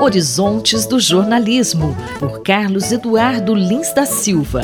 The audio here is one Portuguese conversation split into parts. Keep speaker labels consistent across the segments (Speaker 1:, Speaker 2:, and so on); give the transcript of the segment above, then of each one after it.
Speaker 1: Horizontes do Jornalismo, por Carlos Eduardo Lins da Silva.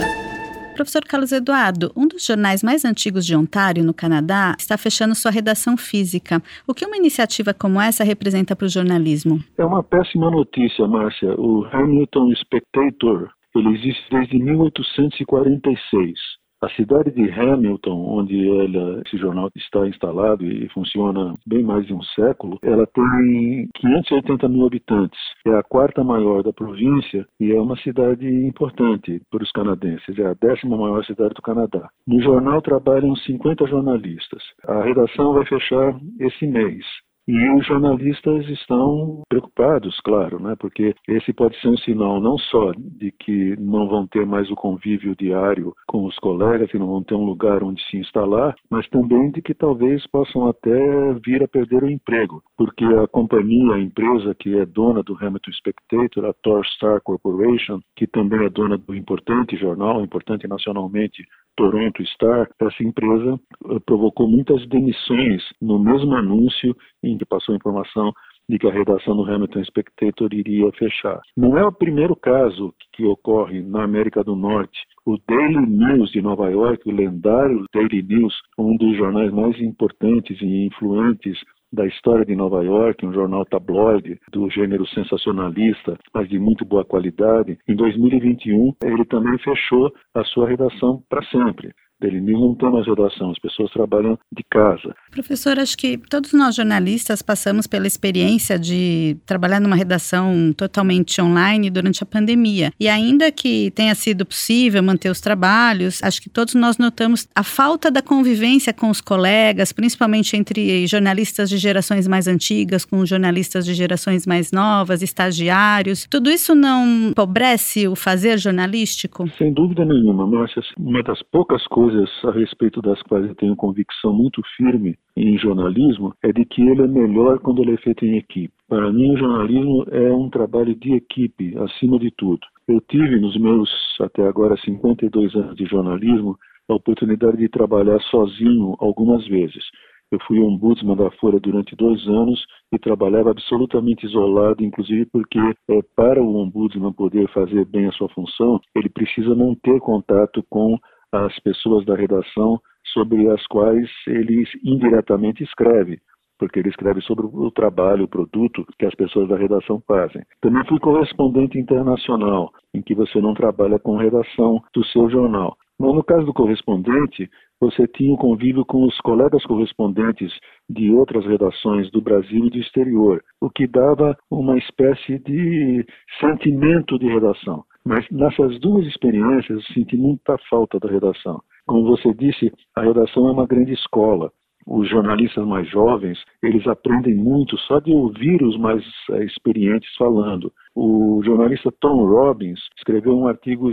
Speaker 2: Professor Carlos Eduardo, um dos jornais mais antigos de Ontário, no Canadá, está fechando sua redação física. O que uma iniciativa como essa representa para o jornalismo?
Speaker 3: É uma péssima notícia, Márcia. O Hamilton Spectator ele existe desde 1846. A cidade de Hamilton, onde ela, esse jornal está instalado e funciona bem mais de um século, ela tem 580 mil habitantes. É a quarta maior da província e é uma cidade importante para os canadenses. É a décima maior cidade do Canadá. No jornal trabalham 50 jornalistas. A redação vai fechar esse mês. E os jornalistas estão preocupados, claro, né? porque esse pode ser um sinal não só de que não vão ter mais o convívio diário com os colegas e não vão ter um lugar onde se instalar, mas também de que talvez possam até vir a perder o emprego, porque a companhia, a empresa que é dona do Hamilton Spectator, a Torstar Corporation, que também é dona do importante jornal, importante nacionalmente, Toronto Star, essa empresa eh, provocou muitas demissões no mesmo anúncio que passou a informação de que a redação do Hamilton Spectator iria fechar. Não é o primeiro caso que ocorre na América do Norte. O Daily News de Nova York, o lendário Daily News, um dos jornais mais importantes e influentes da história de Nova York, um jornal tabloide do gênero sensacionalista, mas de muito boa qualidade. Em 2021, ele também fechou a sua redação para sempre dele não tem mais redação, as pessoas trabalham de casa.
Speaker 2: Professor, acho que todos nós jornalistas passamos pela experiência de trabalhar numa redação totalmente online durante a pandemia. E ainda que tenha sido possível manter os trabalhos, acho que todos nós notamos a falta da convivência com os colegas, principalmente entre jornalistas de gerações mais antigas com jornalistas de gerações mais novas, estagiários. Tudo isso não empobrece o fazer jornalístico?
Speaker 3: Sem dúvida nenhuma, Márcia. Uma das poucas coisas coisas a respeito das quais eu tenho convicção muito firme em jornalismo é de que ele é melhor quando ele é feito em equipe. Para mim, o jornalismo é um trabalho de equipe, acima de tudo. Eu tive nos meus, até agora, 52 anos de jornalismo, a oportunidade de trabalhar sozinho algumas vezes. Eu fui ombudsman da Folha durante dois anos e trabalhava absolutamente isolado, inclusive porque é, para o ombudsman poder fazer bem a sua função, ele precisa não ter contato com as pessoas da redação sobre as quais ele indiretamente escreve, porque ele escreve sobre o trabalho, o produto que as pessoas da redação fazem. Também fui correspondente internacional, em que você não trabalha com redação do seu jornal. Mas no caso do correspondente, você tinha o convívio com os colegas correspondentes de outras redações do Brasil e do exterior, o que dava uma espécie de sentimento de redação. Mas nessas duas experiências eu senti muita falta da redação. Como você disse, a redação é uma grande escola. Os jornalistas mais jovens, eles aprendem muito só de ouvir os mais é, experientes falando. O jornalista Tom Robbins escreveu um artigo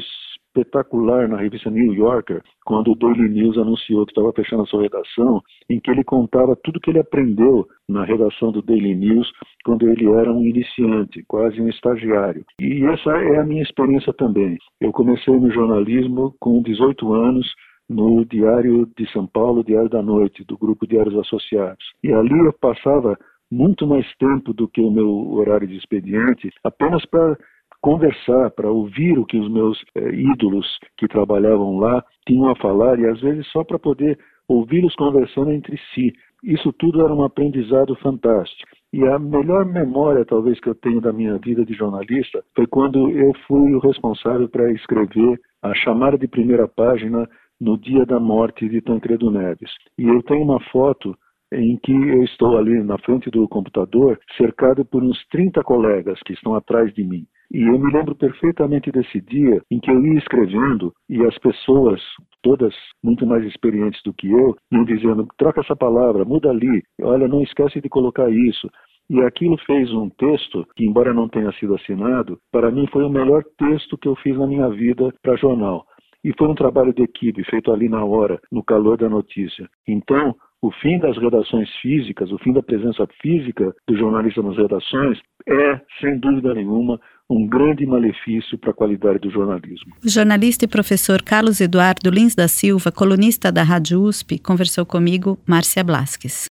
Speaker 3: espetacular na revista New Yorker, quando o Daily News anunciou que estava fechando a sua redação, em que ele contava tudo que ele aprendeu na redação do Daily News quando ele era um iniciante, quase um estagiário. E essa é a minha experiência também. Eu comecei no jornalismo com 18 anos, no Diário de São Paulo, Diário da Noite, do grupo Diários Associados. E ali eu passava muito mais tempo do que o meu horário de expediente, apenas para conversar, para ouvir o que os meus é, ídolos que trabalhavam lá tinham a falar e às vezes só para poder ouvi-los conversando entre si. Isso tudo era um aprendizado fantástico. E a melhor memória, talvez, que eu tenho da minha vida de jornalista foi quando eu fui o responsável para escrever a chamada de primeira página no dia da morte de Tancredo Neves. E eu tenho uma foto em que eu estou ali na frente do computador, cercado por uns 30 colegas que estão atrás de mim. E eu me lembro perfeitamente desse dia em que eu ia escrevendo e as pessoas, todas muito mais experientes do que eu, iam dizendo: troca essa palavra, muda ali, olha, não esquece de colocar isso. E aquilo fez um texto que, embora não tenha sido assinado, para mim foi o melhor texto que eu fiz na minha vida para jornal. E foi um trabalho de equipe, feito ali na hora, no calor da notícia. Então, o fim das redações físicas, o fim da presença física do jornalista nas redações é, sem dúvida nenhuma, um grande malefício para a qualidade do jornalismo.
Speaker 2: O jornalista e professor Carlos Eduardo Lins da Silva, colunista da Rádio USP, conversou comigo, Márcia Blasques.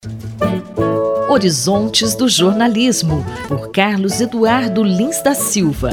Speaker 1: Horizontes do Jornalismo, por Carlos Eduardo Lins da Silva.